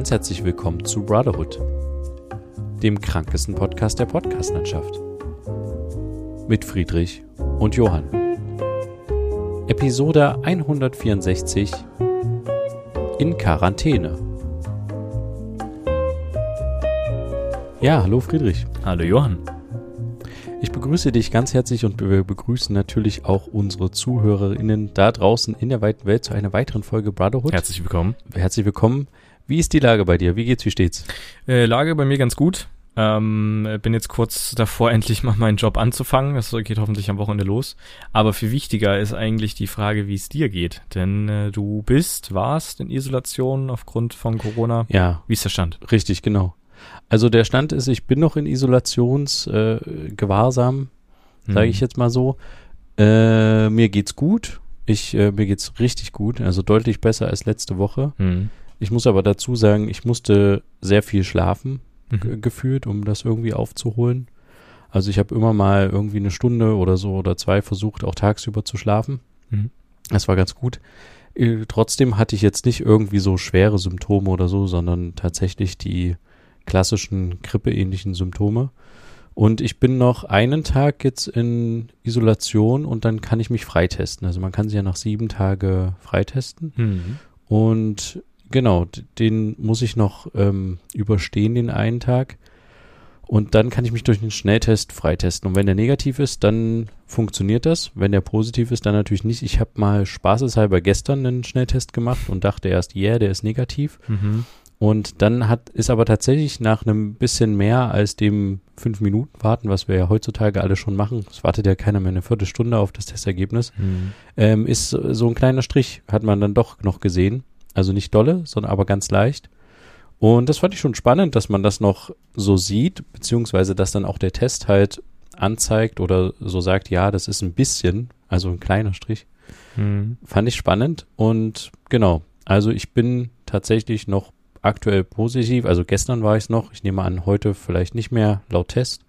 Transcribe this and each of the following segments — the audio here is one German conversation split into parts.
ganz herzlich willkommen zu Brotherhood, dem krankesten Podcast der Podcastlandschaft. Mit Friedrich und Johann. Episode 164 in Quarantäne. Ja, hallo Friedrich. Hallo Johann. Ich begrüße dich ganz herzlich und wir begrüßen natürlich auch unsere ZuhörerInnen da draußen in der weiten Welt zu einer weiteren Folge Brotherhood. Herzlich willkommen. Herzlich willkommen. Wie ist die Lage bei dir? Wie geht's? Wie steht's? Äh, Lage bei mir ganz gut. Ähm, bin jetzt kurz davor, endlich mal meinen Job anzufangen. Das geht hoffentlich am Wochenende los. Aber viel wichtiger ist eigentlich die Frage, wie es dir geht. Denn äh, du bist, warst in Isolation aufgrund von Corona. Ja. Wie ist der Stand? Richtig, genau. Also der Stand ist, ich bin noch in Isolationsgewahrsam, äh, sage ich Hm. jetzt mal so. Äh, mir geht's gut. Ich, äh, mir geht's richtig gut, also deutlich besser als letzte Woche. Hm. Ich muss aber dazu sagen, ich musste sehr viel schlafen, Mhm. gefühlt, um das irgendwie aufzuholen. Also ich habe immer mal irgendwie eine Stunde oder so oder zwei versucht, auch tagsüber zu schlafen. Mhm. Das war ganz gut. Äh, Trotzdem hatte ich jetzt nicht irgendwie so schwere Symptome oder so, sondern tatsächlich die klassischen grippeähnlichen Symptome. Und ich bin noch einen Tag jetzt in Isolation und dann kann ich mich freitesten. Also man kann sich ja nach sieben Tage freitesten. Hm. Und genau, den muss ich noch ähm, überstehen, den einen Tag. Und dann kann ich mich durch den Schnelltest freitesten. Und wenn der negativ ist, dann funktioniert das. Wenn der positiv ist, dann natürlich nicht. Ich habe mal spaßeshalber gestern einen Schnelltest gemacht und dachte erst, yeah, der ist negativ. Mhm. Und dann hat, ist aber tatsächlich nach einem bisschen mehr als dem fünf Minuten warten, was wir ja heutzutage alle schon machen, es wartet ja keiner mehr eine Viertelstunde auf das Testergebnis, Hm. ähm, ist so ein kleiner Strich, hat man dann doch noch gesehen. Also nicht dolle, sondern aber ganz leicht. Und das fand ich schon spannend, dass man das noch so sieht, beziehungsweise dass dann auch der Test halt anzeigt oder so sagt, ja, das ist ein bisschen, also ein kleiner Strich. Hm. Fand ich spannend und genau, also ich bin tatsächlich noch aktuell positiv, also gestern war ich es noch, ich nehme an, heute vielleicht nicht mehr laut Test.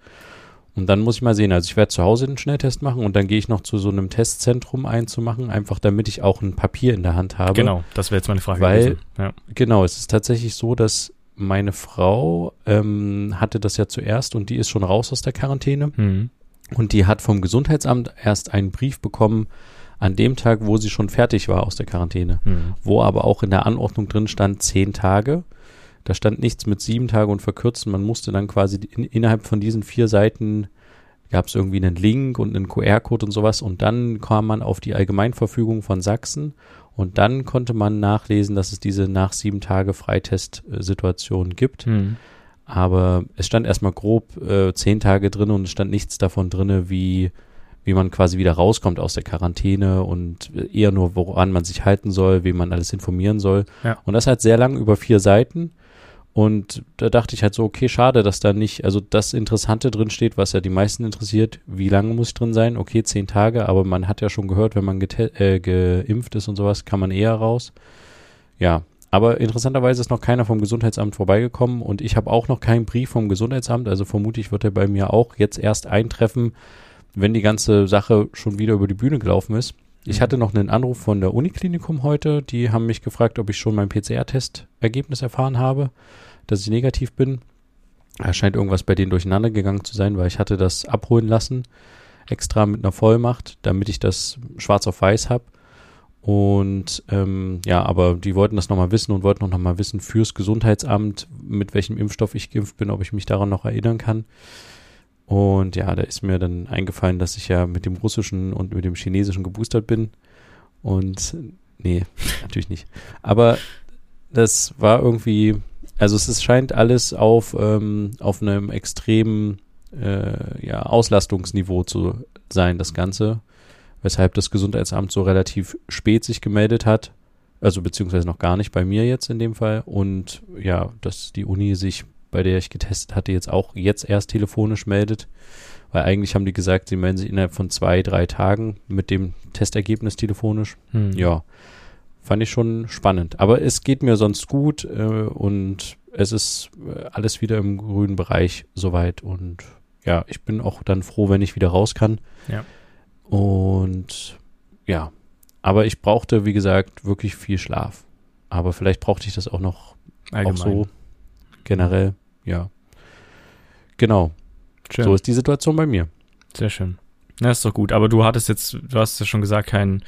Und dann muss ich mal sehen, also ich werde zu Hause den Schnelltest machen und dann gehe ich noch zu so einem Testzentrum einzumachen, einfach damit ich auch ein Papier in der Hand habe. Genau, das wäre jetzt meine Frage Weil-. Ja. Genau, es ist tatsächlich so, dass meine Frau ähm, hatte das ja zuerst und die ist schon raus aus der Quarantäne. Hm. Und die hat vom Gesundheitsamt erst einen Brief bekommen an dem Tag, wo sie schon fertig war aus der Quarantäne. Hm. Wo aber auch in der Anordnung drin stand zehn Tage. Da stand nichts mit sieben Tage und verkürzen. Man musste dann quasi in, innerhalb von diesen vier Seiten gab es irgendwie einen Link und einen QR-Code und sowas. Und dann kam man auf die Allgemeinverfügung von Sachsen. Und dann konnte man nachlesen, dass es diese nach sieben Tage Freitest-Situation gibt. Hm. Aber es stand erstmal grob äh, zehn Tage drin und es stand nichts davon drinne, wie, wie man quasi wieder rauskommt aus der Quarantäne und eher nur, woran man sich halten soll, wem man alles informieren soll. Ja. Und das halt sehr lang über vier Seiten. Und da dachte ich halt so, okay, schade, dass da nicht, also das Interessante drin steht, was ja die meisten interessiert, wie lange muss ich drin sein? Okay, zehn Tage, aber man hat ja schon gehört, wenn man äh, geimpft ist und sowas, kann man eher raus. Ja, aber interessanterweise ist noch keiner vom Gesundheitsamt vorbeigekommen und ich habe auch noch keinen Brief vom Gesundheitsamt, also vermutlich wird er bei mir auch jetzt erst eintreffen, wenn die ganze Sache schon wieder über die Bühne gelaufen ist. Ich hatte noch einen Anruf von der Uniklinikum heute, die haben mich gefragt, ob ich schon mein PCR-Testergebnis erfahren habe, dass ich negativ bin. Da scheint irgendwas bei denen durcheinander gegangen zu sein, weil ich hatte das abholen lassen, extra mit einer Vollmacht, damit ich das schwarz auf weiß habe. Und ähm, ja, aber die wollten das nochmal wissen und wollten auch nochmal wissen fürs Gesundheitsamt, mit welchem Impfstoff ich geimpft bin, ob ich mich daran noch erinnern kann. Und ja, da ist mir dann eingefallen, dass ich ja mit dem russischen und mit dem chinesischen geboostert bin. Und nee, natürlich nicht. Aber das war irgendwie, also es ist, scheint alles auf, ähm, auf einem extremen äh, ja, Auslastungsniveau zu sein, das Ganze. Weshalb das Gesundheitsamt so relativ spät sich gemeldet hat. Also beziehungsweise noch gar nicht bei mir jetzt in dem Fall. Und ja, dass die Uni sich, bei der ich getestet hatte, jetzt auch jetzt erst telefonisch meldet. Weil eigentlich haben die gesagt, sie melden sich innerhalb von zwei, drei Tagen mit dem Testergebnis telefonisch. Hm. Ja, fand ich schon spannend. Aber es geht mir sonst gut äh, und es ist äh, alles wieder im grünen Bereich soweit. Und ja, ich bin auch dann froh, wenn ich wieder raus kann. Ja. Und ja, aber ich brauchte, wie gesagt, wirklich viel Schlaf. Aber vielleicht brauchte ich das auch noch Allgemein. Auch so generell, ja. Genau. Schön. So ist die Situation bei mir. Sehr schön. Ja, ist doch gut. Aber du hattest jetzt, du hast ja schon gesagt, keinen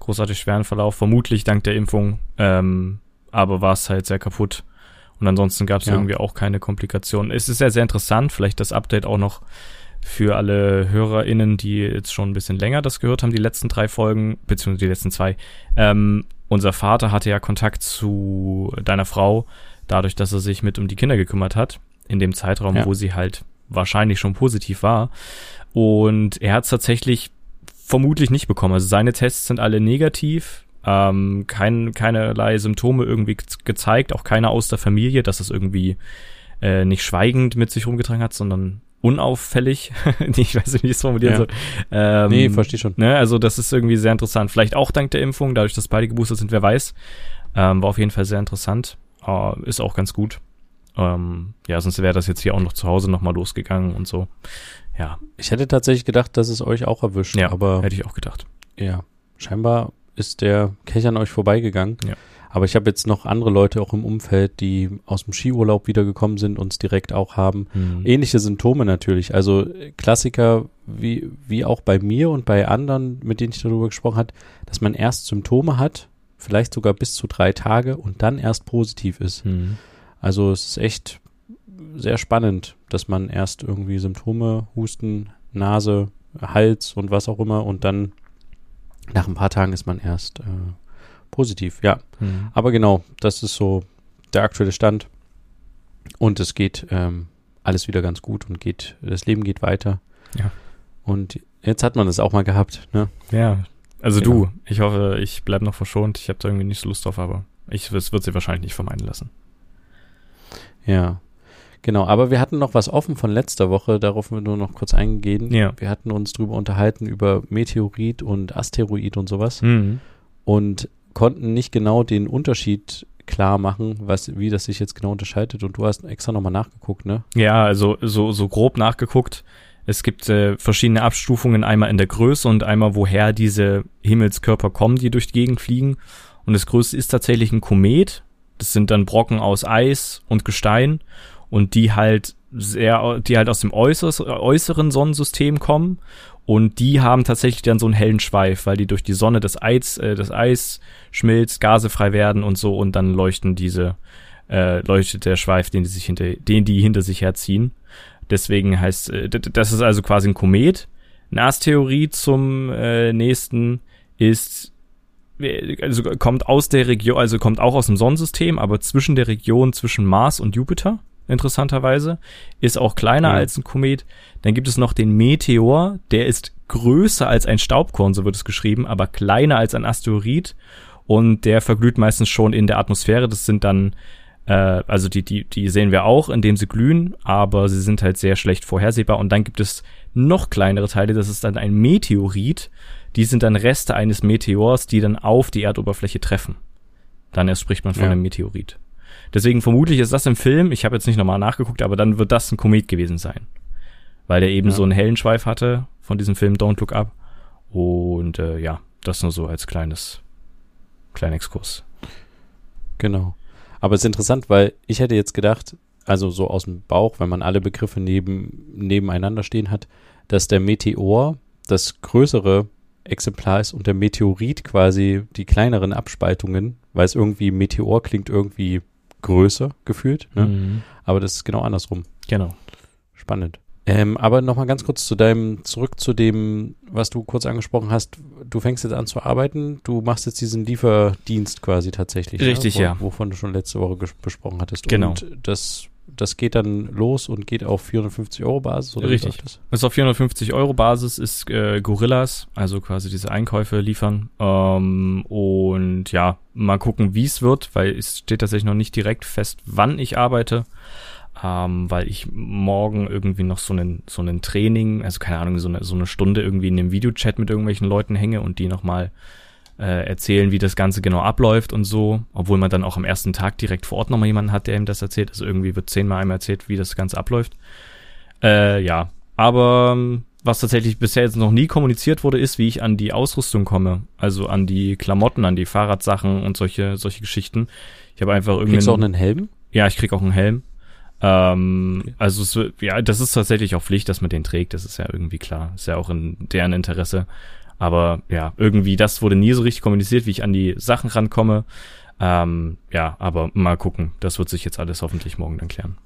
großartig schweren Verlauf, vermutlich dank der Impfung, ähm, aber war es halt sehr kaputt. Und ansonsten gab es ja. irgendwie auch keine Komplikationen. Es ist ja sehr interessant, vielleicht das Update auch noch für alle HörerInnen, die jetzt schon ein bisschen länger das gehört haben, die letzten drei Folgen, beziehungsweise die letzten zwei. Ähm, unser Vater hatte ja Kontakt zu deiner Frau, dadurch, dass er sich mit um die Kinder gekümmert hat, in dem Zeitraum, ja. wo sie halt wahrscheinlich schon positiv war. Und er hat es tatsächlich vermutlich nicht bekommen. Also seine Tests sind alle negativ, ähm, kein, keinerlei Symptome irgendwie gezeigt, auch keiner aus der Familie, dass es irgendwie äh, nicht schweigend mit sich rumgetragen hat, sondern unauffällig. ich weiß nicht, wie ich es formulieren ja. soll. Ähm, nee, verstehe schon. Ne, also das ist irgendwie sehr interessant. Vielleicht auch dank der Impfung, dadurch, dass beide geboostert sind, wer weiß. Ähm, war auf jeden Fall sehr interessant. Uh, ist auch ganz gut. Ähm, ja, sonst wäre das jetzt hier auch noch zu Hause nochmal losgegangen und so. Ja. Ich hätte tatsächlich gedacht, dass es euch auch erwischt. Ja, aber hätte ich auch gedacht. Ja, scheinbar ist der Kelch an euch vorbeigegangen. Ja. Aber ich habe jetzt noch andere Leute auch im Umfeld, die aus dem Skiurlaub wiedergekommen sind und es direkt auch haben. Mhm. Ähnliche Symptome natürlich. Also Klassiker wie, wie auch bei mir und bei anderen, mit denen ich darüber gesprochen habe, dass man erst Symptome hat, vielleicht sogar bis zu drei Tage und dann erst positiv ist. Mhm. Also es ist echt sehr spannend, dass man erst irgendwie Symptome, Husten, Nase, Hals und was auch immer und dann nach ein paar Tagen ist man erst äh, positiv, ja. Mhm. Aber genau, das ist so der aktuelle Stand. Und es geht ähm, alles wieder ganz gut und geht, das Leben geht weiter. Ja. Und jetzt hat man das auch mal gehabt, ne? Ja. Also genau. du, ich hoffe, ich bleibe noch verschont. Ich habe da irgendwie nicht so Lust drauf, aber ich, es wird sie wahrscheinlich nicht vermeiden lassen. Ja. Genau, aber wir hatten noch was offen von letzter Woche, darauf wir nur noch kurz eingehen. Ja. Wir hatten uns drüber unterhalten über Meteorit und Asteroid und sowas. Mhm. Und konnten nicht genau den Unterschied klar machen, was, wie das sich jetzt genau unterscheidet. Und du hast extra nochmal nachgeguckt, ne? Ja, also so, so grob nachgeguckt. Es gibt äh, verschiedene Abstufungen, einmal in der Größe und einmal woher diese Himmelskörper kommen, die durch die Gegend fliegen. Und das größte ist tatsächlich ein Komet. Das sind dann Brocken aus Eis und Gestein und die halt sehr, die halt aus dem äußeren Sonnensystem kommen und die haben tatsächlich dann so einen hellen Schweif, weil die durch die Sonne das Eis, äh, das Eis schmilzt, Gase frei werden und so und dann leuchten diese, äh, leuchtet der Schweif, den die sich hinter, den die hinter sich herziehen. Deswegen heißt, äh, das ist also quasi ein Komet. Eine Astheorie zum äh, nächsten ist also kommt aus der Region, also kommt auch aus dem Sonnensystem, aber zwischen der Region zwischen Mars und Jupiter interessanterweise, ist auch kleiner ja. als ein Komet. Dann gibt es noch den Meteor, der ist größer als ein Staubkorn, so wird es geschrieben, aber kleiner als ein Asteroid und der verglüht meistens schon in der Atmosphäre. Das sind dann, äh, also die, die, die sehen wir auch, indem sie glühen, aber sie sind halt sehr schlecht vorhersehbar. Und dann gibt es noch kleinere Teile, das ist dann ein Meteorit. Die sind dann Reste eines Meteors, die dann auf die Erdoberfläche treffen. Dann erst spricht man von ja. einem Meteorit. Deswegen vermutlich ist das im Film, ich habe jetzt nicht nochmal nachgeguckt, aber dann wird das ein Komet gewesen sein. Weil der eben ja. so einen hellen Schweif hatte von diesem Film Don't Look Up. Und äh, ja, das nur so als kleines, kleiner Exkurs. Genau. Aber es ist interessant, weil ich hätte jetzt gedacht, also so aus dem Bauch, wenn man alle Begriffe neben, nebeneinander stehen hat, dass der Meteor das größere Exemplar ist und der Meteorit quasi die kleineren Abspaltungen, weil es irgendwie Meteor klingt irgendwie größer gefühlt. Ne? Mhm. Aber das ist genau andersrum. Genau. Spannend. Ähm, aber nochmal ganz kurz zu deinem, zurück zu dem, was du kurz angesprochen hast. Du fängst jetzt an zu arbeiten, du machst jetzt diesen Lieferdienst quasi tatsächlich. Ne? Richtig, ja. Wovon du schon letzte Woche besprochen hattest. Genau. Und das das geht dann los und geht auf 450 Euro Basis oder Richtig. Das? das ist auf 450 Euro Basis ist äh, Gorillas, also quasi diese Einkäufe liefern. Ähm, und ja, mal gucken, wie es wird, weil es steht tatsächlich noch nicht direkt fest, wann ich arbeite. Ähm, weil ich morgen irgendwie noch so einen so einen Training, also keine Ahnung, so eine, so eine Stunde irgendwie in einem Videochat mit irgendwelchen Leuten hänge und die nochmal äh, erzählen, wie das Ganze genau abläuft und so, obwohl man dann auch am ersten Tag direkt vor Ort nochmal jemanden hat, der ihm das erzählt. Also irgendwie wird zehnmal einmal erzählt, wie das Ganze abläuft. Äh, ja, aber ähm, was tatsächlich bisher jetzt noch nie kommuniziert wurde, ist, wie ich an die Ausrüstung komme. Also an die Klamotten, an die Fahrradsachen und solche, solche Geschichten. Ich habe einfach irgendwie. Kriegst du auch einen Helm? Ja, ich krieg auch einen Helm. Ähm, okay. Also es, ja, das ist tatsächlich auch Pflicht, dass man den trägt. Das ist ja irgendwie klar. Ist ja auch in deren Interesse. Aber ja, irgendwie das wurde nie so richtig kommuniziert, wie ich an die Sachen rankomme. Ähm, ja, aber mal gucken. Das wird sich jetzt alles hoffentlich morgen dann klären.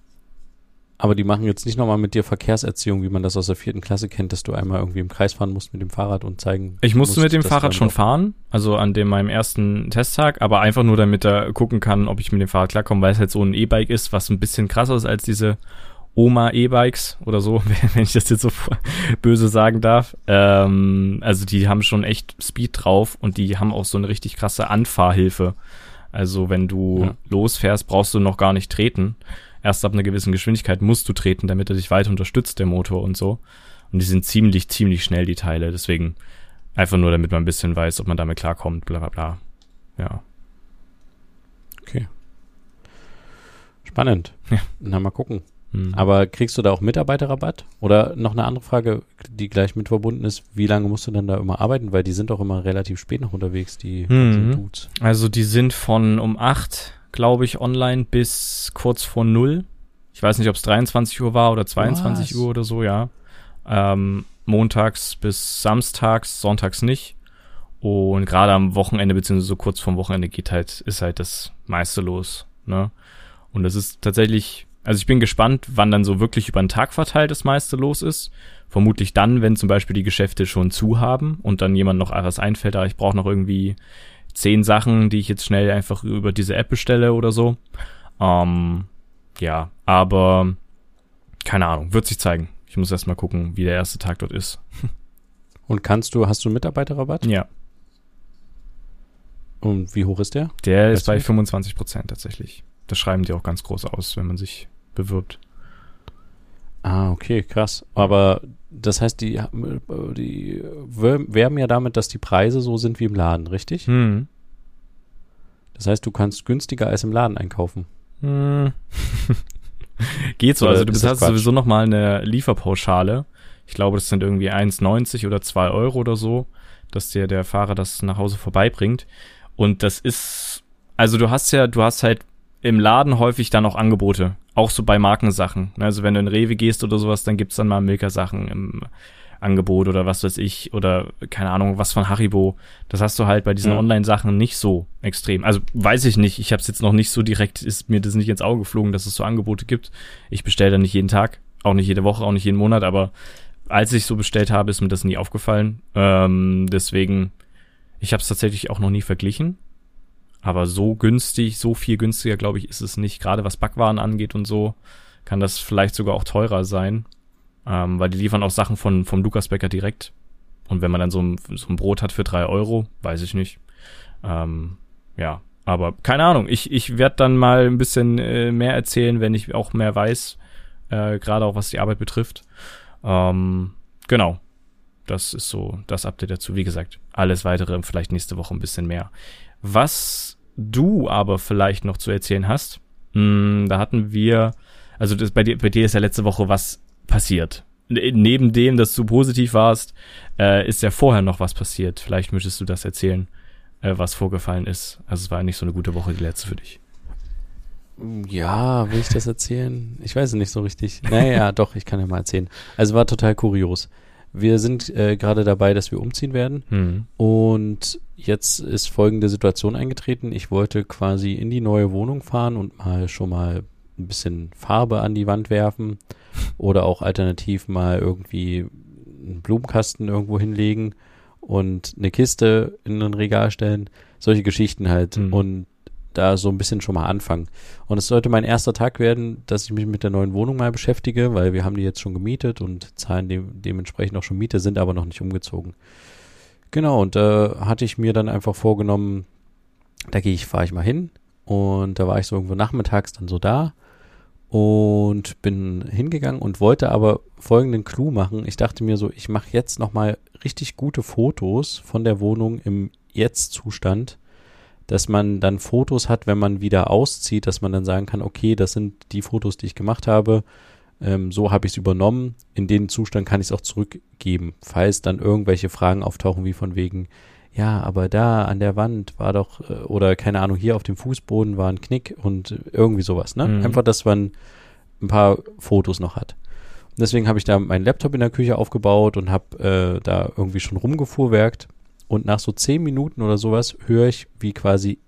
Aber die machen jetzt nicht nochmal mit dir Verkehrserziehung, wie man das aus der vierten Klasse kennt, dass du einmal irgendwie im Kreis fahren musst mit dem Fahrrad und zeigen. Ich musste musst, mit dem Fahrrad schon fahren, also an dem meinem ersten Testtag, aber einfach nur damit er gucken kann, ob ich mit dem Fahrrad klarkomme, weil es halt so ein E-Bike ist, was ein bisschen krasser ist als diese Oma-E-Bikes oder so, wenn ich das jetzt so böse sagen darf. Ähm, also die haben schon echt Speed drauf und die haben auch so eine richtig krasse Anfahrhilfe. Also wenn du ja. losfährst, brauchst du noch gar nicht treten erst ab einer gewissen Geschwindigkeit musst du treten, damit er dich weiter unterstützt, der Motor und so. Und die sind ziemlich, ziemlich schnell, die Teile. Deswegen einfach nur, damit man ein bisschen weiß, ob man damit klarkommt, bla bla bla. Ja. Okay. Spannend. Ja. Na, mal gucken. Hm. Aber kriegst du da auch Mitarbeiterrabatt? Oder noch eine andere Frage, die gleich mit verbunden ist, wie lange musst du denn da immer arbeiten? Weil die sind doch immer relativ spät noch unterwegs, die hm. Dudes. Also die sind von um acht glaube ich, online bis kurz vor null. Ich weiß nicht, ob es 23 Uhr war oder 22 Was? Uhr oder so, ja. Ähm, montags bis samstags, sonntags nicht. Und gerade am Wochenende, beziehungsweise so kurz vorm Wochenende geht halt, ist halt das meiste los, ne? Und das ist tatsächlich, also ich bin gespannt, wann dann so wirklich über den Tag verteilt das meiste los ist. Vermutlich dann, wenn zum Beispiel die Geschäfte schon zu haben und dann jemand noch etwas einfällt, aber ah, ich brauche noch irgendwie zehn Sachen, die ich jetzt schnell einfach über diese App bestelle oder so. Ähm, ja, aber keine Ahnung, wird sich zeigen. Ich muss erst mal gucken, wie der erste Tag dort ist. Und kannst du, hast du Mitarbeiterrabatt? Ja. Und wie hoch ist der? Der weißt ist bei 25 Prozent tatsächlich. Das schreiben die auch ganz groß aus, wenn man sich bewirbt. Ah, okay, krass. Aber das heißt, die, die werben ja damit, dass die Preise so sind wie im Laden, richtig? Hm. Das heißt, du kannst günstiger als im Laden einkaufen. Hm. Geht so. Oder also du bezahlst sowieso nochmal eine Lieferpauschale. Ich glaube, das sind irgendwie 1,90 oder 2 Euro oder so, dass dir der Fahrer das nach Hause vorbeibringt. Und das ist, also du hast ja, du hast halt im Laden häufig dann auch Angebote. Auch so bei Markensachen. Also wenn du in Rewe gehst oder sowas, dann gibt's dann mal Milka-Sachen im Angebot oder was weiß ich oder keine Ahnung, was von Haribo. Das hast du halt bei diesen ja. Online-Sachen nicht so extrem. Also weiß ich nicht. Ich habe es jetzt noch nicht so direkt, ist mir das nicht ins Auge geflogen, dass es so Angebote gibt. Ich bestelle da nicht jeden Tag, auch nicht jede Woche, auch nicht jeden Monat, aber als ich so bestellt habe, ist mir das nie aufgefallen. Ähm, deswegen, ich habe es tatsächlich auch noch nie verglichen. Aber so günstig, so viel günstiger, glaube ich, ist es nicht. Gerade was Backwaren angeht und so, kann das vielleicht sogar auch teurer sein. Ähm, weil die liefern auch Sachen von, vom Lukasbäcker direkt. Und wenn man dann so ein, so ein Brot hat für drei Euro, weiß ich nicht. Ähm, ja, aber keine Ahnung. Ich, ich werde dann mal ein bisschen äh, mehr erzählen, wenn ich auch mehr weiß. Äh, Gerade auch was die Arbeit betrifft. Ähm, genau. Das ist so das Update dazu. Wie gesagt, alles weitere vielleicht nächste Woche ein bisschen mehr. Was du aber vielleicht noch zu erzählen hast, mh, hm, da hatten wir, also das, bei, dir, bei dir ist ja letzte Woche was passiert. Neben dem, dass du positiv warst, äh, ist ja vorher noch was passiert. Vielleicht möchtest du das erzählen, äh, was vorgefallen ist. Also es war nicht so eine gute Woche, die letzte für dich. Ja, will ich das erzählen? Ich weiß es nicht so richtig. Naja, doch, ich kann ja mal erzählen. Also war total kurios. Wir sind äh, gerade dabei, dass wir umziehen werden. Mhm. Und jetzt ist folgende Situation eingetreten. Ich wollte quasi in die neue Wohnung fahren und mal schon mal ein bisschen Farbe an die Wand werfen oder auch alternativ mal irgendwie einen Blumenkasten irgendwo hinlegen und eine Kiste in ein Regal stellen. Solche Geschichten halt. Mhm. Und da so ein bisschen schon mal anfangen. Und es sollte mein erster Tag werden, dass ich mich mit der neuen Wohnung mal beschäftige, weil wir haben die jetzt schon gemietet und zahlen de dementsprechend auch schon Miete, sind aber noch nicht umgezogen. Genau, und da äh, hatte ich mir dann einfach vorgenommen, da gehe ich, fahre ich mal hin. Und da war ich so irgendwo nachmittags dann so da und bin hingegangen und wollte aber folgenden Clou machen. Ich dachte mir so, ich mache jetzt nochmal richtig gute Fotos von der Wohnung im Jetzt-Zustand dass man dann Fotos hat, wenn man wieder auszieht, dass man dann sagen kann, okay, das sind die Fotos, die ich gemacht habe, ähm, so habe ich es übernommen, in den Zustand kann ich es auch zurückgeben, falls dann irgendwelche Fragen auftauchen, wie von wegen, ja, aber da an der Wand war doch, äh, oder keine Ahnung, hier auf dem Fußboden war ein Knick und irgendwie sowas, ne? Mhm. Einfach, dass man ein paar Fotos noch hat. Und deswegen habe ich da meinen Laptop in der Küche aufgebaut und habe äh, da irgendwie schon rumgefuhrwerkt. Und nach so zehn Minuten oder sowas höre ich, wie quasi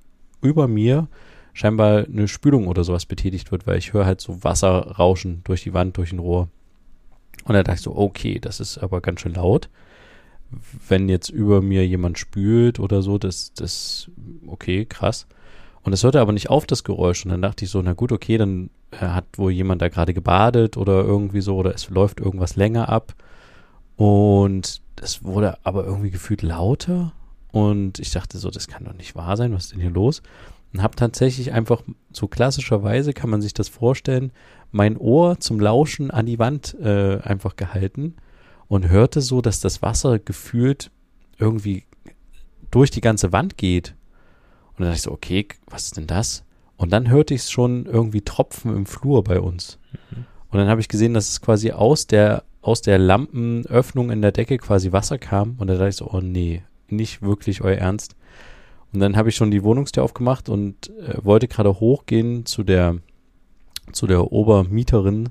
über mir scheinbar eine Spülung oder sowas betätigt wird, weil ich höre halt so Wasser rauschen durch die Wand, durch ein Rohr. Und da dachte ich so, okay, das ist aber ganz schön laut. Wenn jetzt über mir jemand spült oder so, das, das, okay, krass. Und es hörte aber nicht auf, das Geräusch. Und dann dachte ich so, na gut, okay, dann äh, hat wohl jemand da gerade gebadet oder irgendwie so, oder es läuft irgendwas länger ab. Und es wurde aber irgendwie gefühlt lauter. Und ich dachte so, das kann doch nicht wahr sein, was ist denn hier los? Und habe tatsächlich einfach, so klassischerweise kann man sich das vorstellen, mein Ohr zum Lauschen an die Wand äh, einfach gehalten und hörte so, dass das Wasser gefühlt irgendwie durch die ganze Wand geht. Und dann dachte ich so, okay, was ist denn das? Und dann hörte ich es schon irgendwie tropfen im Flur bei uns. Und dann habe ich gesehen, dass es quasi aus der, aus der Lampenöffnung in der Decke quasi Wasser kam. Und da dachte ich so, oh nee, nicht wirklich euer Ernst. Und dann habe ich schon die Wohnungstür aufgemacht und äh, wollte gerade hochgehen zu der, zu der Obermieterin.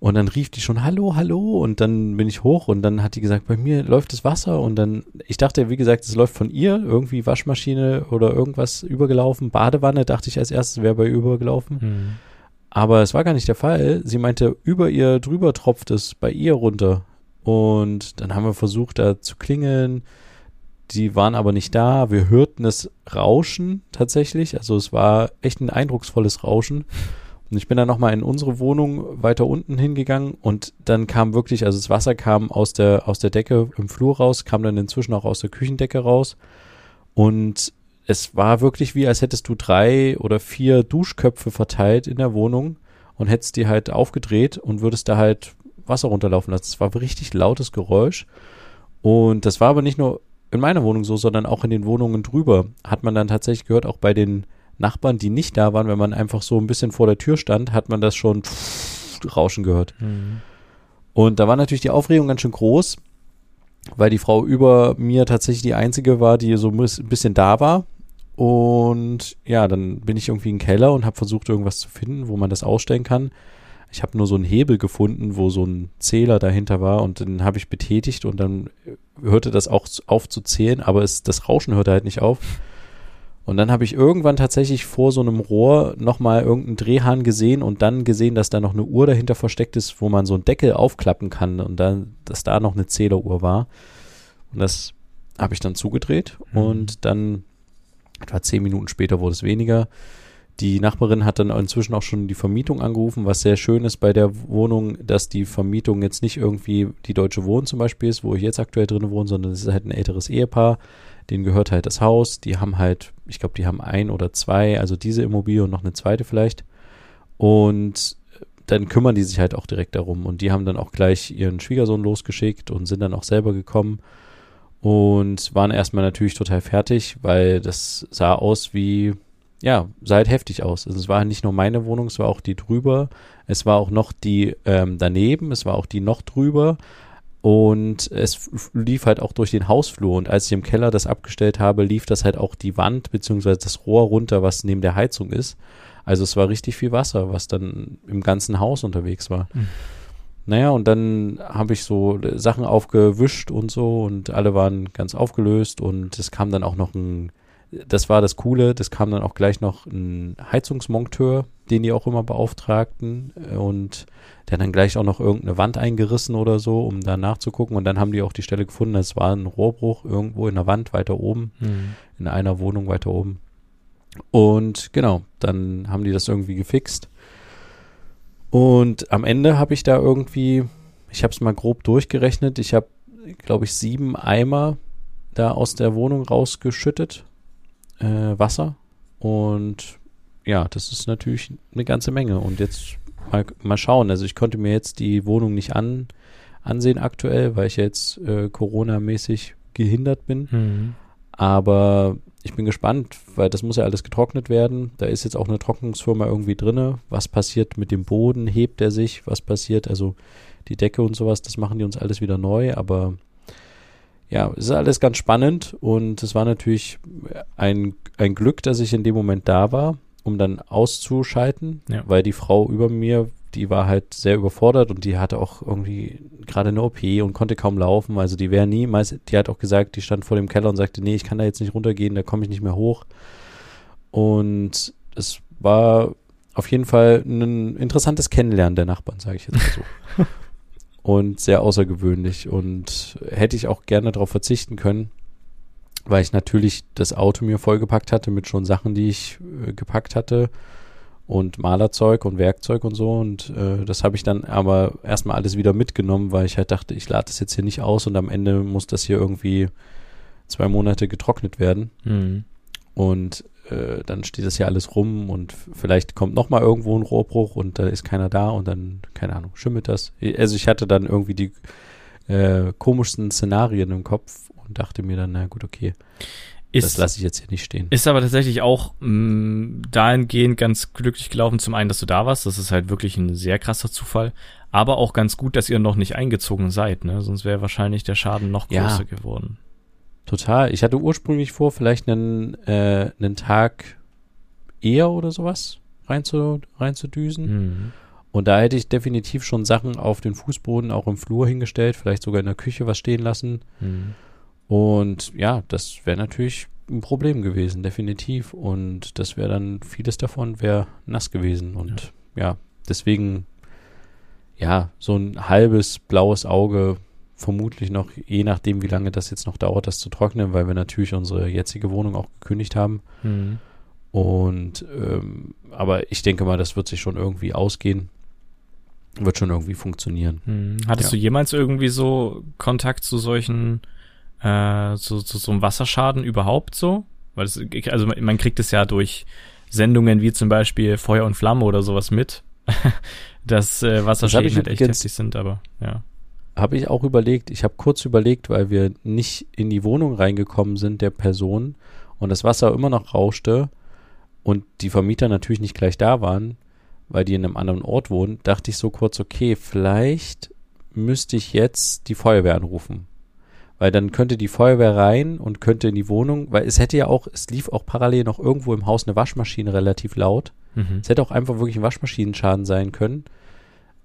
Und dann rief die schon, hallo, hallo. Und dann bin ich hoch und dann hat die gesagt, bei mir läuft das Wasser. Und dann, ich dachte, wie gesagt, es läuft von ihr, irgendwie Waschmaschine oder irgendwas übergelaufen. Badewanne, dachte ich als erstes, wäre bei ihr übergelaufen. Mhm. Aber es war gar nicht der Fall. Sie meinte, über ihr drüber tropft es bei ihr runter. Und dann haben wir versucht, da zu klingeln. Die waren aber nicht da. Wir hörten es rauschen tatsächlich. Also es war echt ein eindrucksvolles Rauschen. Und ich bin dann nochmal in unsere Wohnung weiter unten hingegangen und dann kam wirklich, also das Wasser kam aus der, aus der Decke im Flur raus, kam dann inzwischen auch aus der Küchendecke raus. Und es war wirklich wie, als hättest du drei oder vier Duschköpfe verteilt in der Wohnung und hättest die halt aufgedreht und würdest da halt Wasser runterlaufen lassen. Es war ein richtig lautes Geräusch. Und das war aber nicht nur in meiner Wohnung so, sondern auch in den Wohnungen drüber. Hat man dann tatsächlich gehört, auch bei den Nachbarn, die nicht da waren, wenn man einfach so ein bisschen vor der Tür stand, hat man das schon rauschen gehört. Mhm. Und da war natürlich die Aufregung ganz schön groß, weil die Frau über mir tatsächlich die einzige war, die so ein bisschen da war. Und ja, dann bin ich irgendwie im Keller und habe versucht, irgendwas zu finden, wo man das ausstellen kann. Ich habe nur so einen Hebel gefunden, wo so ein Zähler dahinter war und den habe ich betätigt und dann hörte das auch auf zu zählen, aber es, das Rauschen hörte halt nicht auf. Und dann habe ich irgendwann tatsächlich vor so einem Rohr nochmal irgendeinen Drehhahn gesehen und dann gesehen, dass da noch eine Uhr dahinter versteckt ist, wo man so einen Deckel aufklappen kann und dann, dass da noch eine Zähleruhr war. Und das habe ich dann zugedreht Mhm. und dann etwa zehn Minuten später wurde es weniger. Die Nachbarin hat dann inzwischen auch schon die Vermietung angerufen, was sehr schön ist bei der Wohnung, dass die Vermietung jetzt nicht irgendwie die Deutsche Wohnen zum Beispiel ist, wo ich jetzt aktuell drin wohne, sondern es ist halt ein älteres Ehepaar, denen gehört halt das Haus, die haben halt, ich glaube, die haben ein oder zwei, also diese Immobilie und noch eine zweite vielleicht. Und dann kümmern die sich halt auch direkt darum. Und die haben dann auch gleich ihren Schwiegersohn losgeschickt und sind dann auch selber gekommen und waren erstmal natürlich total fertig, weil das sah aus wie, ja, sah halt heftig aus. Also es war nicht nur meine Wohnung, es war auch die drüber, es war auch noch die ähm, daneben, es war auch die noch drüber und es lief halt auch durch den Hausflur und als ich im Keller das abgestellt habe, lief das halt auch die Wand beziehungsweise das Rohr runter, was neben der Heizung ist. Also es war richtig viel Wasser, was dann im ganzen Haus unterwegs war. Mhm. Naja, und dann habe ich so Sachen aufgewischt und so und alle waren ganz aufgelöst und es kam dann auch noch ein, das war das Coole, das kam dann auch gleich noch ein Heizungsmonteur, den die auch immer beauftragten äh, und der hat dann gleich auch noch irgendeine Wand eingerissen oder so, um da nachzugucken und dann haben die auch die Stelle gefunden, es war ein Rohrbruch irgendwo in der Wand weiter oben, Mhm. in einer Wohnung weiter oben. Und genau, dann haben die das irgendwie gefixt. Und am Ende habe ich da irgendwie, ich habe es mal grob durchgerechnet, ich habe, glaube ich, sieben Eimer da aus der Wohnung rausgeschüttet, äh, Wasser. Und ja, das ist natürlich eine ganze Menge. Und jetzt mal, mal schauen. Also ich konnte mir jetzt die Wohnung nicht an, ansehen aktuell, weil ich jetzt äh, Corona-mäßig gehindert bin. Mhm. Aber ich bin gespannt, weil das muss ja alles getrocknet werden. Da ist jetzt auch eine Trocknungsfirma irgendwie drinne. Was passiert mit dem Boden? Hebt er sich? Was passiert? Also die Decke und sowas, das machen die uns alles wieder neu. Aber ja, es ist alles ganz spannend und es war natürlich ein, ein Glück, dass ich in dem Moment da war, um dann auszuschalten, Ja. weil die Frau über mir, die war halt sehr überfordert und die hatte auch irgendwie gerade eine OP und konnte kaum laufen. Also die wäre niemals, die hat auch gesagt, die stand vor dem Keller und sagte, nee, ich kann da jetzt nicht runtergehen, da komme ich nicht mehr hoch. Und es war auf jeden Fall ein interessantes Kennenlernen der Nachbarn, sage ich jetzt mal so. und sehr außergewöhnlich und hätte ich auch gerne darauf verzichten können, weil ich natürlich das Auto mir vollgepackt hatte mit schon Sachen, die ich äh, gepackt hatte und Malerzeug und Werkzeug und so und äh, das habe ich dann aber erstmal alles wieder mitgenommen, weil ich halt dachte, ich lade das jetzt hier nicht aus und am Ende muss das hier irgendwie zwei Monate getrocknet werden Mhm. und äh, dann steht das hier alles rum und vielleicht kommt noch mal irgendwo ein Rohrbruch und da ist keiner da und dann, keine Ahnung, schimmelt das. Also ich hatte dann irgendwie die äh, komischsten Szenarien im Kopf und dachte mir dann, na gut, okay, das Ist, lasse ich jetzt hier nicht stehen. ist aber tatsächlich auch mh, dahingehend ganz glücklich gelaufen. Zum einen, dass du da warst. Das ist halt wirklich ein sehr krasser Zufall. Aber auch ganz gut, dass ihr noch nicht eingezogen seid. Ne? Sonst wäre wahrscheinlich der Schaden noch Ja. größer geworden. Total. Ich hatte ursprünglich vor, vielleicht einen, äh, einen Tag eher oder sowas reinzu, reinzudüsen. Mhm. Und da hätte ich definitiv schon Sachen auf den Fußboden, auch im Flur hingestellt, vielleicht sogar in der Küche was stehen lassen. Mhm. Und ja, das wäre natürlich ein Problem gewesen, definitiv. Und das wäre dann, vieles davon wäre nass gewesen. Und ja. deswegen, ja, so ein halbes blaues Auge, vermutlich noch, je nachdem, wie lange das jetzt noch dauert, das zu trocknen, weil wir natürlich unsere jetzige Wohnung auch gekündigt haben. Mhm. Und ähm, aber ich denke mal, das wird sich schon irgendwie ausgehen. Wird schon irgendwie funktionieren. Mhm. Hattest Ja. du jemals irgendwie so Kontakt zu solchen, äh, zu, zu so einem Wasserschaden überhaupt so? Weil es, also man man kriegt es ja durch Sendungen wie zum Beispiel Feuer und Flamme oder sowas mit, dass äh, Wasserschäden ich halt echt heftig sind, aber ja. Habe ich auch überlegt, ich habe kurz überlegt, weil wir nicht in die Wohnung reingekommen sind der Person und das Wasser immer noch rauschte und die Vermieter natürlich nicht gleich da waren, weil die in einem anderen Ort wohnen, dachte ich so kurz, okay, vielleicht müsste ich jetzt die Feuerwehr anrufen. Weil dann könnte die Feuerwehr rein und könnte in die Wohnung, weil es hätte ja auch, es lief auch parallel noch irgendwo im Haus eine Waschmaschine relativ laut. Mhm. Es hätte auch einfach wirklich ein Waschmaschinenschaden sein können.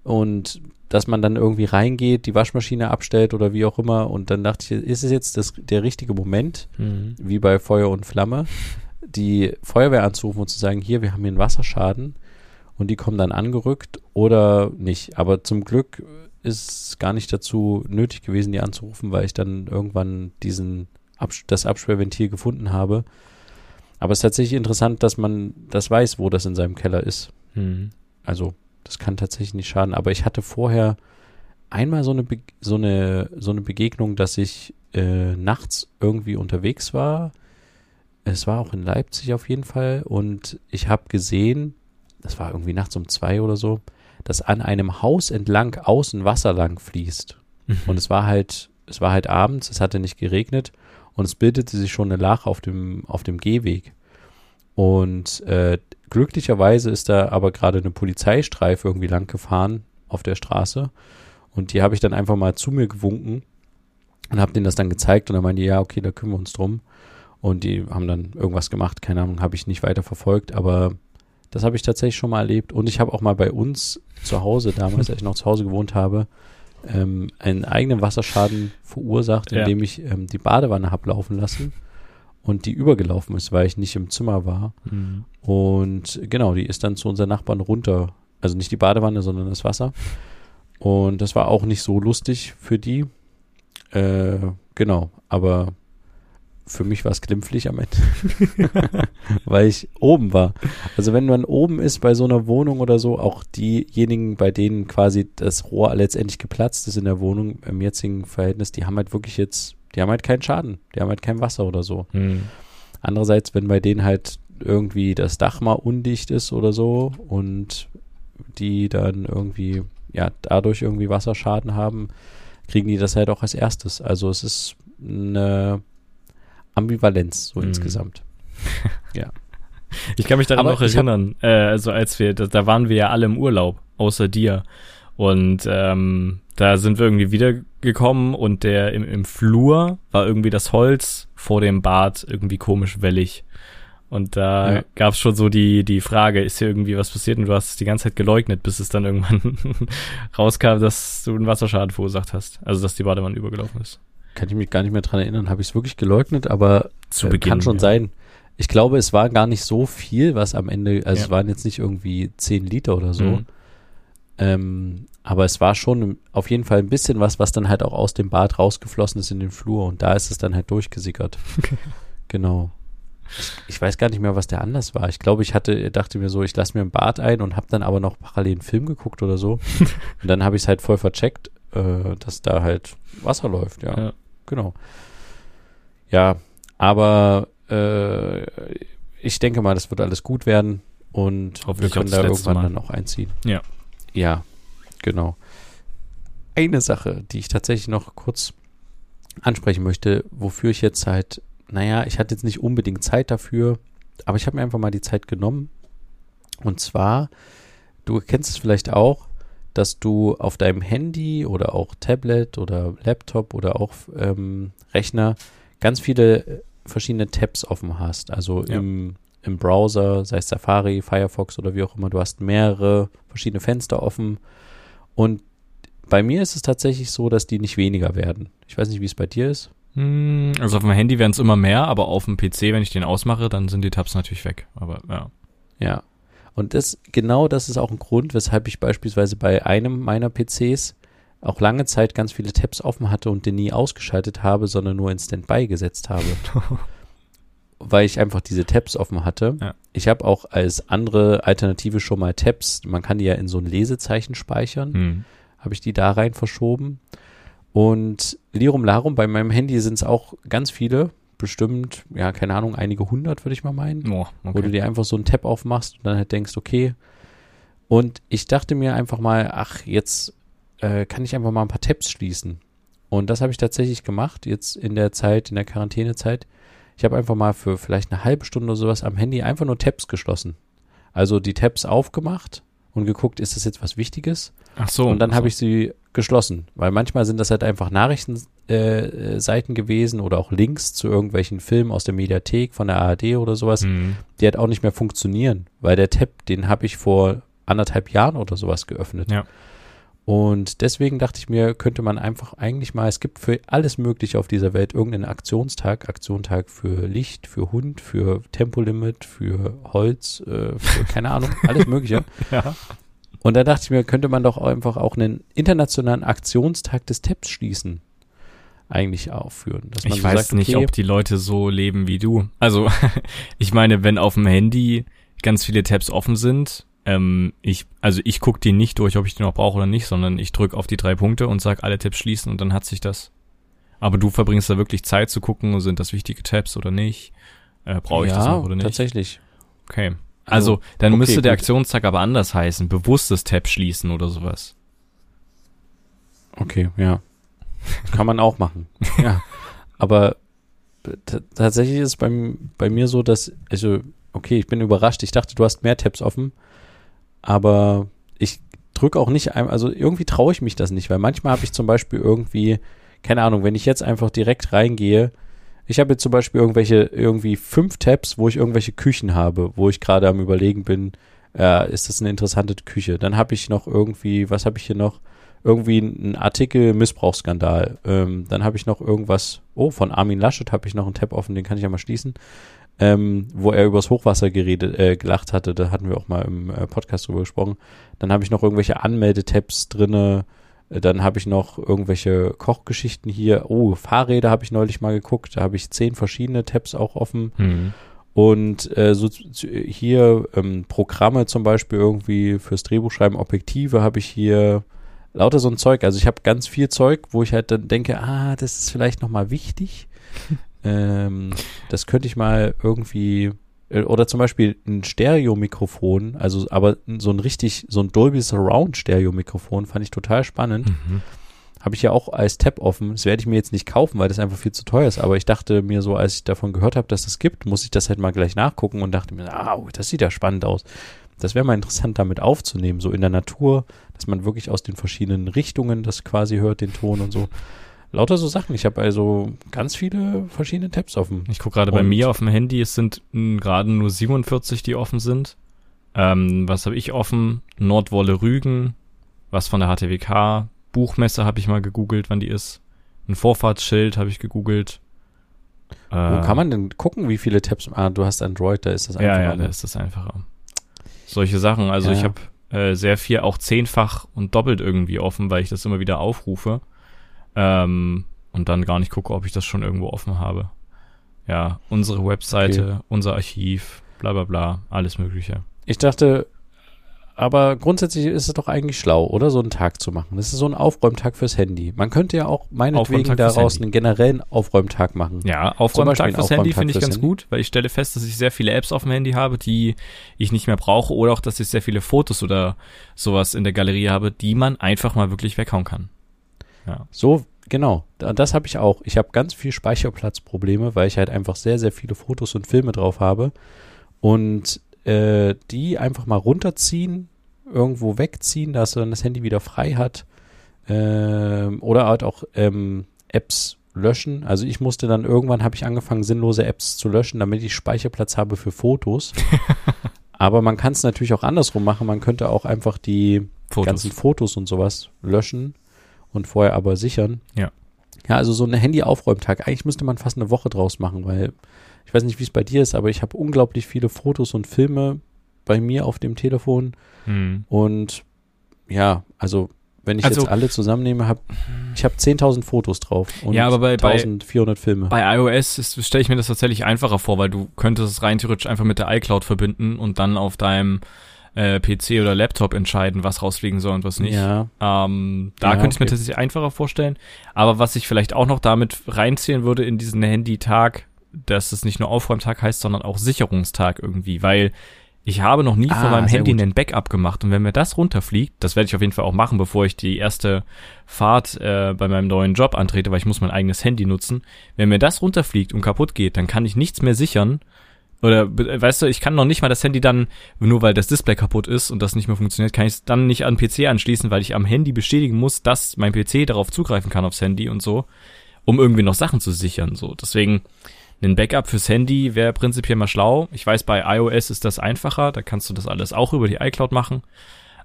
Und dass man dann irgendwie reingeht, die Waschmaschine abstellt oder wie auch immer. Und dann dachte ich, ist es jetzt das, der richtige Moment, Mhm. wie bei Feuer und Flamme, die Feuerwehr anzurufen und zu sagen, hier, wir haben hier einen Wasserschaden. Und die kommen dann angerückt oder nicht. Aber zum Glück ist gar nicht dazu nötig gewesen, die anzurufen, weil ich dann irgendwann diesen Abs das Absperrventil gefunden habe. Aber es ist tatsächlich interessant, dass man das weiß, wo das in seinem Keller ist. Mhm. Also, das kann tatsächlich nicht schaden. Aber ich hatte vorher einmal so eine, Be so eine, so eine Begegnung, dass ich äh, nachts irgendwie unterwegs war. Es war auch in Leipzig auf jeden Fall. Und ich habe gesehen, das war irgendwie nachts um zwei oder so, dass an einem Haus entlang außen Wasser lang fließt. Und es war halt, es war halt abends, es hatte nicht geregnet und es bildete sich schon eine Lache auf dem, auf dem Gehweg. Und äh, glücklicherweise ist da aber gerade eine Polizeistreife irgendwie lang gefahren auf der Straße. Und die habe ich dann einfach mal zu mir gewunken und habe denen das dann gezeigt und dann meinte die, ja, okay, da kümmern wir uns drum. Und die haben dann irgendwas gemacht, keine Ahnung, habe ich nicht weiter verfolgt, aber das habe ich tatsächlich schon mal erlebt. Und ich habe auch mal bei uns zu Hause, damals, als ich noch zu Hause gewohnt habe, ähm, einen eigenen Wasserschaden verursacht, Ja. indem ich ähm, die Badewanne habe laufen lassen und die übergelaufen ist, weil ich nicht im Zimmer war. Mhm. Und genau, die ist dann zu unseren Nachbarn runter. Also nicht die Badewanne, sondern das Wasser. Und das war auch nicht so lustig für die. Äh, genau, aber für mich war es glimpflich am Ende, weil ich oben war. Also wenn man oben ist bei so einer Wohnung oder so, auch diejenigen, bei denen quasi das Rohr letztendlich geplatzt ist in der Wohnung im jetzigen Verhältnis, die haben halt wirklich jetzt, die haben halt keinen Schaden, die haben halt kein Wasser oder so. Mhm. Andererseits, wenn bei denen halt irgendwie das Dach mal undicht ist oder so und die dann irgendwie, ja, dadurch irgendwie Wasserschaden haben, kriegen die das halt auch als erstes. Also es ist eine Ambivalenz so Mhm. insgesamt. Ich kann mich daran Aber noch hab- erinnern, äh, also als wir, da, da waren wir ja alle im Urlaub, außer dir. Und ähm, da sind wir irgendwie wiedergekommen und der im, im Flur war irgendwie das Holz vor dem Bad irgendwie komisch wellig. Und da Ja. gab's schon so die, die Frage, ist hier irgendwie was passiert? Und du hast es die ganze Zeit geleugnet, bis es dann irgendwann rauskam, dass du einen Wasserschaden verursacht hast. Also, dass die Badewanne übergelaufen ist. Kann ich mich gar nicht mehr dran erinnern, habe ich es wirklich geleugnet, aber Zu äh, Beginn, kann schon ja. sein. Ich glaube, es war gar nicht so viel, was am Ende, also Ja. es waren jetzt nicht irgendwie 10 Liter oder so. Mhm. Ähm, aber es war schon auf jeden Fall ein bisschen was, was dann halt auch aus dem Bad rausgeflossen ist in den Flur und da ist es dann halt durchgesickert. genau. Ich, ich weiß gar nicht mehr, was der Anlass war. Ich glaube, ich hatte, dachte mir so, ich lasse mir ein Bad ein und habe dann aber noch parallel einen Film geguckt oder so. und dann habe ich es halt voll vercheckt, äh, dass da halt Wasser läuft, ja. Ja. Genau. Ja, aber äh, ich denke mal, das wird alles gut werden und wir können da irgendwann Mal. dann auch einziehen. Ja. Ja, genau. Eine Sache, die ich tatsächlich noch kurz ansprechen möchte, wofür ich jetzt halt, naja, ich hatte jetzt nicht unbedingt Zeit dafür, aber ich habe mir einfach mal die Zeit genommen. Und zwar, du kennst es vielleicht auch, dass du auf deinem Handy oder auch Tablet oder Laptop oder auch ähm, Rechner ganz viele äh, verschiedene Tabs offen hast. Also Ja. im, im Browser, sei es Safari, Firefox oder wie auch immer, du hast mehrere verschiedene Fenster offen. Und bei mir ist es tatsächlich so, dass die nicht weniger werden. Ich weiß nicht, wie es bei dir ist. Hm, Also auf dem Handy werden es immer mehr, aber auf dem PC, wenn ich den ausmache, dann sind die Tabs natürlich weg. Aber ja. Ja. Und das, genau das ist auch ein Grund, weshalb ich beispielsweise bei einem meiner PCs auch lange Zeit ganz viele Tabs offen hatte und den nie ausgeschaltet habe, sondern nur in Standby gesetzt habe. Weil ich einfach diese Tabs offen hatte. Ja. Ich habe auch als andere Alternative schon mal Tabs, man kann die ja in so ein Lesezeichen speichern, Hm. habe ich die da rein verschoben. Und Lirum Larum, bei meinem Handy sind es auch ganz viele, bestimmt, ja, keine Ahnung, einige hundert, würde ich mal meinen Oh, wo du okay. dir einfach so einen Tab aufmachst und dann halt denkst, okay. Und ich dachte mir einfach mal, ach, jetzt äh, kann ich einfach mal ein paar Tabs schließen. Und das habe ich tatsächlich gemacht, jetzt in der Zeit, in der Quarantänezeit. Ich habe einfach mal für vielleicht eine halbe Stunde oder sowas am Handy einfach nur Tabs geschlossen. Also die Tabs aufgemacht und geguckt, ist das jetzt was Wichtiges? Ach so. und dann ach habe so. ich sie geschlossen, weil manchmal sind das halt einfach Nachrichtenseiten äh, Seiten gewesen oder auch Links zu irgendwelchen Filmen aus der Mediathek von der ARD oder sowas, Hm. die halt auch nicht mehr funktionieren, weil der Tab, den habe ich vor anderthalb Jahren oder sowas geöffnet. Ja. Und deswegen dachte ich mir, könnte man einfach eigentlich mal, es gibt für alles Mögliche auf dieser Welt irgendeinen Aktionstag, Aktionstag für Licht, für Hund, für Tempolimit, für Holz, äh, für keine Ahnung, alles Mögliche. Ja. Und da dachte ich mir, könnte man doch einfach auch einen internationalen Aktionstag des Tabs schließen eigentlich aufführen. Ich so weiß sagt, nicht, okay, ob die Leute so leben wie du. Also, ich meine, wenn auf dem Handy ganz viele Tabs offen sind, ähm, ich, also ich gucke die nicht durch, ob ich die noch brauche oder nicht, sondern ich drücke auf die drei Punkte und sag alle Tabs schließen und dann hat sich das. Aber du verbringst da wirklich Zeit zu gucken, sind das wichtige Tabs oder nicht? Äh, Brauche ich ja, das noch oder nicht? tatsächlich. Okay. Also, dann okay, müsste der. Aktionstag aber anders heißen. Bewusstes Tab schließen oder sowas. Okay, ja. Kann man auch machen. ja. Aber tatsächlich ist es bei, bei mir so, dass, also, okay, ich bin überrascht. Ich dachte, du hast mehr Tabs offen. Aber ich drücke auch nicht, ein, also irgendwie traue ich mich das nicht, weil manchmal habe ich zum Beispiel irgendwie, keine Ahnung, wenn ich jetzt einfach direkt reingehe, ich habe jetzt zum Beispiel irgendwelche, irgendwie fünf Tabs, wo ich irgendwelche Küchen habe, wo ich gerade am überlegen bin, äh, ist das eine interessante Küche? Dann habe ich noch irgendwie, was habe ich hier noch? Irgendwie ein Artikel Missbrauchsskandal. Ähm, dann habe ich noch irgendwas, oh, von Armin Laschet habe ich noch einen Tab offen, den kann ich ja mal schließen. Ähm, wo er übers Hochwasser geredet, äh, gelacht hatte, da hatten wir auch mal im äh, Podcast drüber gesprochen. Dann habe ich noch irgendwelche Anmeldetabs drinne. Äh, Dann habe ich noch irgendwelche Kochgeschichten hier. Oh, Fahrräder habe ich neulich mal geguckt. Da habe ich zehn verschiedene Tabs auch offen. Hm. Und äh, so hier ähm, Programme zum Beispiel irgendwie fürs Drehbuchschreiben, Objektive habe ich hier lauter so ein Zeug. Also ich habe ganz viel Zeug, wo ich halt dann denke, ah, das ist vielleicht nochmal wichtig. ähm, das könnte ich mal irgendwie äh, oder zum Beispiel ein Stereo-Mikrofon, also aber so ein richtig, so ein Dolby Surround Stereo-Mikrofon fand ich total spannend. Mhm. Habe ich ja auch als Tab offen. Das werde ich mir jetzt nicht kaufen, weil das einfach viel zu teuer ist. Aber ich dachte mir so, als ich davon gehört habe, dass es das gibt, muss ich das halt mal gleich nachgucken und dachte mir, ah, das sieht ja spannend aus. Das wäre mal interessant, damit aufzunehmen, so in der Natur, dass man wirklich aus den verschiedenen Richtungen das quasi hört, den Ton und so. Lauter so Sachen. Ich habe also ganz viele verschiedene Tabs offen. Ich gucke gerade bei mir auf dem Handy, es sind gerade nur 47, die offen sind. Ähm, was habe ich offen? Nordwolle Rügen, was von der HTWK, Buchmesse habe ich mal gegoogelt, wann die ist. Ein Vorfahrtsschild habe ich gegoogelt. Äh, Wo kann man denn gucken, wie viele Tabs? Ah, du hast Android, da ist das Ja, einfacher. ja, da ne? ist das einfacher. Solche Sachen. Also Ja, ich habe äh, sehr viel auch zehnfach und doppelt irgendwie offen, weil ich das immer wieder aufrufe. Ähm, und dann gar nicht gucke, ob ich das schon irgendwo offen habe. Ja, unsere Webseite, unser Archiv, bla bla bla, alles Mögliche. Ich dachte, aber grundsätzlich ist es doch eigentlich schlau, oder? So einen Tag zu machen. Das ist so ein Aufräumtag fürs Handy. Man könnte ja auch meinetwegen daraus einen generellen Aufräumtag machen. Ja, Aufräumtag fürs Handy finde ich ganz Handy. gut, weil ich stelle fest, dass ich sehr viele Apps auf dem Handy habe, die ich nicht mehr brauche oder auch, dass ich sehr viele Fotos oder sowas in der Galerie habe, die man einfach mal wirklich weghauen kann. Ja. So, genau. Da- Das habe ich auch. Ich habe ganz viel Speicherplatzprobleme, weil ich halt einfach sehr, sehr viele Fotos und Filme drauf habe. Und äh, die einfach mal runterziehen, irgendwo wegziehen, dass dann das Handy wieder frei hat. Ähm, oder halt auch ähm, Apps löschen. Also ich musste dann irgendwann habe ich angefangen, sinnlose Apps zu löschen, damit ich Speicherplatz habe für Fotos. Aber man kann es natürlich auch andersrum machen. Man könnte auch einfach die Fotos. ganzen Fotos und sowas löschen und vorher aber sichern. Ja. Ja, also so ein Handy-Aufräumtag. Eigentlich müsste man fast eine Woche draus machen, weil ich weiß nicht, wie es bei dir ist, aber ich habe unglaublich viele Fotos und Filme bei mir auf dem Telefon Hm. und ja, also wenn ich Also- jetzt alle zusammennehme, habe ich habe 10.000 Fotos drauf und Ja, aber bei- bei- 1.400 Filme. Bei iOS stelle ich mir das tatsächlich einfacher vor, weil du könntest es rein theoretisch einfach mit der iCloud verbinden und dann auf deinem äh, PC oder Laptop entscheiden, was rausfliegen soll und was nicht. Ja, Ähm, da Ja, könnte ich mir okay. tatsächlich einfacher vorstellen. Aber was ich vielleicht auch noch damit reinzählen würde in diesen Handy-Tag, dass es nicht nur Aufräumtag heißt, sondern auch Sicherungstag irgendwie, weil ich habe noch nie Ah, von meinem Handy gut. einen Backup gemacht und wenn mir das runterfliegt, das werde ich auf jeden Fall auch machen, bevor ich die erste Fahrt äh, bei meinem neuen Job antrete, weil ich muss mein eigenes Handy nutzen. Wenn mir das runterfliegt und kaputt geht, dann kann ich nichts mehr sichern. Oder weißt du, ich kann noch nicht mal das Handy dann, nur weil das Display kaputt ist und das nicht mehr funktioniert, kann ich es dann nicht an den PC anschließen, weil ich am Handy bestätigen muss, dass mein PC darauf zugreifen kann aufs Handy und so, um irgendwie noch Sachen zu sichern. So, deswegen ein Backup fürs Handy wäre prinzipiell mal schlau. Ich weiß, bei iOS ist das einfacher, da kannst du das alles auch über die iCloud machen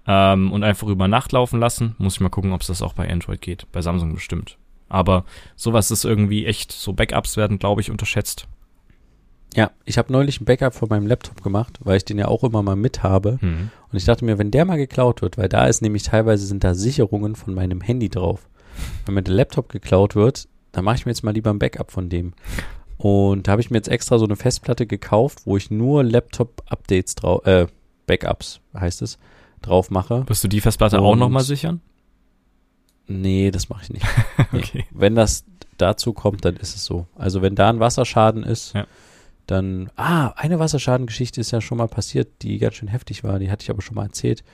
ähm, und einfach über Nacht laufen lassen. Muss ich mal gucken, ob es das auch bei Android geht. Bei Samsung bestimmt. Aber sowas ist irgendwie echt, so Backups werden, glaube ich, unterschätzt. ja, ich habe neulich ein Backup von meinem Laptop gemacht, weil ich den ja auch immer mal mit habe. Hm. Und ich dachte mir, wenn der mal geklaut wird, weil da ist nämlich teilweise sind da Sicherungen von meinem Handy drauf. Wenn mir der Laptop geklaut wird, dann mache ich mir jetzt mal lieber ein Backup von dem. Und da habe ich mir jetzt extra so eine Festplatte gekauft, wo ich nur Laptop-Updates drauf, äh, Backups heißt es, drauf mache. Wirst du die Festplatte auch Und- nochmal sichern? Nee, das mache ich nicht. Okay. Wenn das dazu kommt, dann ist es so. Also wenn da ein Wasserschaden ist, Ja. dann, ah, eine Wasserschadengeschichte ist ja schon mal passiert, die ganz schön heftig war, die hatte ich aber schon mal erzählt.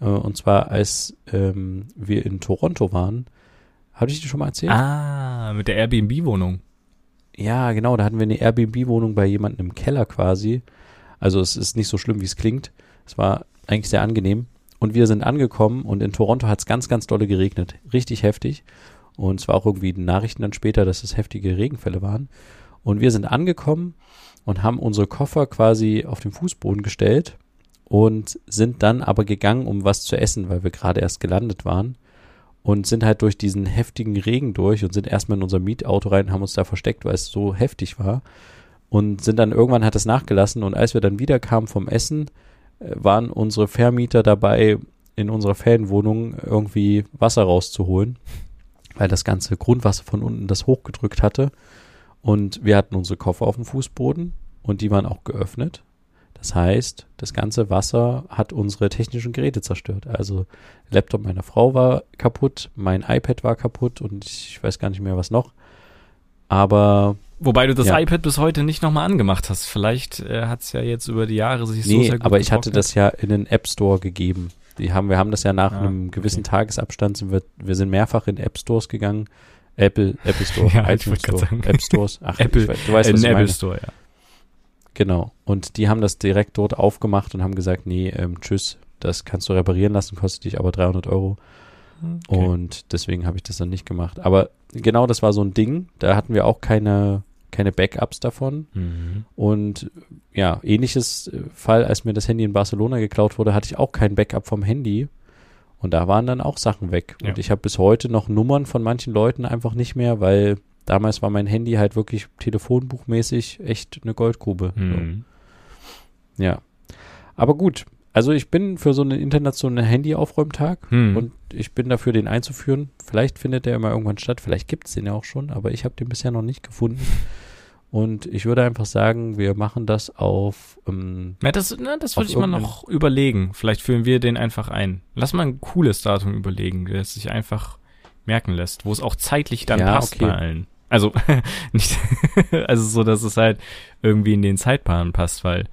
Äh, und zwar, als ähm, wir in Toronto waren, hatte ich die schon mal erzählt? Ah, mit der Airbnb-Wohnung. Ja, genau, da hatten wir eine Airbnb-Wohnung bei jemandem im Keller quasi. Also es ist nicht so schlimm, wie es klingt. Es war eigentlich sehr angenehm. Und wir sind angekommen und in Toronto hat es ganz, ganz dolle geregnet. Richtig heftig. Und es war auch irgendwie in Nachrichten dann später, dass es heftige Regenfälle waren. Und wir sind angekommen und haben unsere Koffer quasi auf den Fußboden gestellt und sind dann aber gegangen, um was zu essen, weil wir gerade erst gelandet waren. Und sind halt durch diesen heftigen Regen durch und sind erstmal in unser Mietauto rein, haben uns da versteckt, weil es so heftig war. Und sind dann irgendwann hat es nachgelassen und als wir dann wieder kamen vom Essen, äh, waren unsere Vermieter dabei, in unserer Ferienwohnung irgendwie Wasser rauszuholen, weil das ganze Grundwasser von unten das hochgedrückt hatte. Und wir hatten unsere Koffer auf dem Fußboden und die waren auch geöffnet. Das heißt, das ganze Wasser hat unsere technischen Geräte zerstört. Also Laptop meiner Frau war kaputt, mein iPad war kaputt und ich weiß gar nicht mehr was noch. Aber Wobei du das Ja. iPad bis heute nicht nochmal angemacht hast. Vielleicht äh, hat es ja jetzt über die Jahre sich so nee, sehr gut aber ich hatte das ja in den App Store gegeben. Die haben, wir haben das ja nach Ah, einem gewissen okay. Tagesabstand sind wir, wir sind mehrfach in App Stores gegangen. Apple, Apple Store, Ja, iTunes Store, sagen. App Stores. Ach, Apple, ich, du weißt, äh, was in ich Apple meine. Store, ja. Genau. Und die haben das direkt dort aufgemacht und haben gesagt, nee, ähm, tschüss, das kannst du reparieren lassen, kostet dich aber 300 Euro. Okay. Und deswegen habe ich das dann nicht gemacht. Aber genau das war so ein Ding. Da hatten wir auch keine, keine Backups davon. Mhm. Und ja, ähnliches äh, Fall, als mir das Handy in Barcelona geklaut wurde, hatte ich auch kein Backup vom Handy. Und da waren dann auch Sachen weg. Ja. Und ich habe bis heute noch Nummern von manchen Leuten einfach nicht mehr, weil damals war mein Handy halt wirklich telefonbuchmäßig echt eine Goldgrube. Mhm. So, ja. Aber gut. Also ich bin für so einen internationalen Handy-Aufräumtag Hm. und ich bin dafür, den einzuführen. Vielleicht findet der immer irgendwann statt, vielleicht gibt es den ja auch schon, aber ich habe den bisher noch nicht gefunden. Und ich würde einfach sagen, wir machen das auf, ähm, Ja, das, na, das würde ich mal noch überlegen. Vielleicht führen wir den einfach ein. Lass mal ein cooles Datum überlegen, das sich einfach merken lässt, wo es auch zeitlich dann Ja, passt okay. bei allen. Also nicht, also so, dass es halt irgendwie in den Zeitplan passt, weil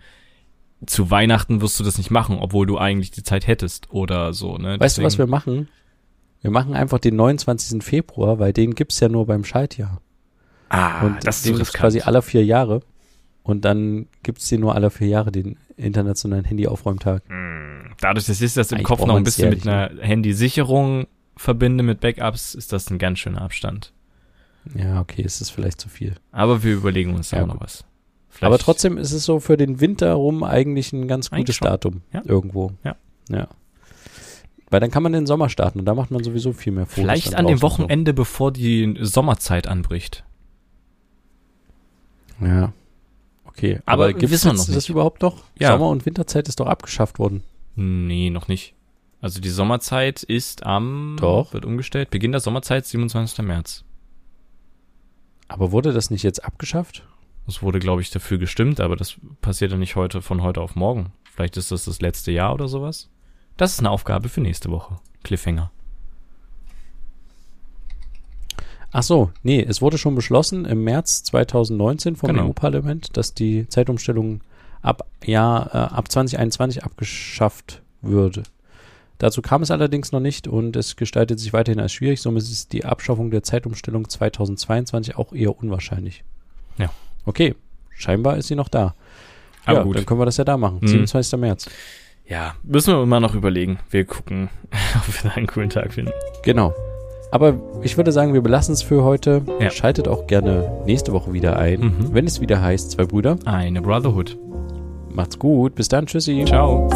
zu Weihnachten wirst du das nicht machen, obwohl du eigentlich die Zeit hättest oder so. Ne? weißt du, was wir Deswegen- machen? Wir machen einfach den 29. Februar, weil den gibt's ja nur beim Schaltjahr. Ah, und das ist den riskant. quasi alle vier Jahre. Und dann gibt's den nur alle vier Jahre, den internationalen Handyaufräumtag. Hm, Dadurch, dass ich das im Eigentlich Kopf noch ein bisschen mit jährlich, einer Handysicherung verbinde, mit Backups, ist das ein ganz schöner Abstand. Ja, okay, es ist vielleicht zu viel. Aber wir überlegen uns da Ja, auch noch was. Aber Vielleicht- trotzdem ist es so für den Winter rum eigentlich ein ganz gutes schon. Datum. Ja. Irgendwo. Ja. Ja. Weil dann kann man den Sommer starten und da macht man sowieso viel mehr Fotos. Vielleicht an dem Wochenende, bevor die Sommerzeit anbricht. So. Ja. Okay. Aber Aber, jetzt noch das nicht. überhaupt noch? Ja. Sommer- und Winterzeit ist doch abgeschafft worden. Nee, noch nicht. Also die Sommerzeit ist am Doch. wird umgestellt. Beginn der Sommerzeit 27. März. Aber wurde das nicht jetzt abgeschafft? Es wurde, glaube ich, dafür gestimmt, aber das passiert ja nicht heute von heute auf morgen. Vielleicht ist das das letzte Jahr oder sowas. Das ist eine Aufgabe für nächste Woche. Cliffhanger. Ach so, nee, es wurde schon beschlossen im März 2019 vom Genau. EU-Parlament, dass die Zeitumstellung ab Jahr äh, ab 2021 abgeschafft würde. Dazu kam es allerdings noch nicht und es gestaltet sich weiterhin als schwierig. Somit ist die Abschaffung der Zeitumstellung 2022 auch eher unwahrscheinlich. Ja. Okay, scheinbar ist sie noch da. Aber ja, gut. dann können wir das ja da machen. Mhm. 27. März. Ja, müssen wir immer noch überlegen. Wir gucken, ob wir da einen coolen Tag finden. Genau. Aber ich würde sagen, wir belassen es für heute. Ja. Schaltet auch gerne nächste Woche wieder ein, Mhm. wenn es wieder heißt, zwei Brüder. Eine Brotherhood. Macht's gut. Bis dann. Tschüssi. Ciao.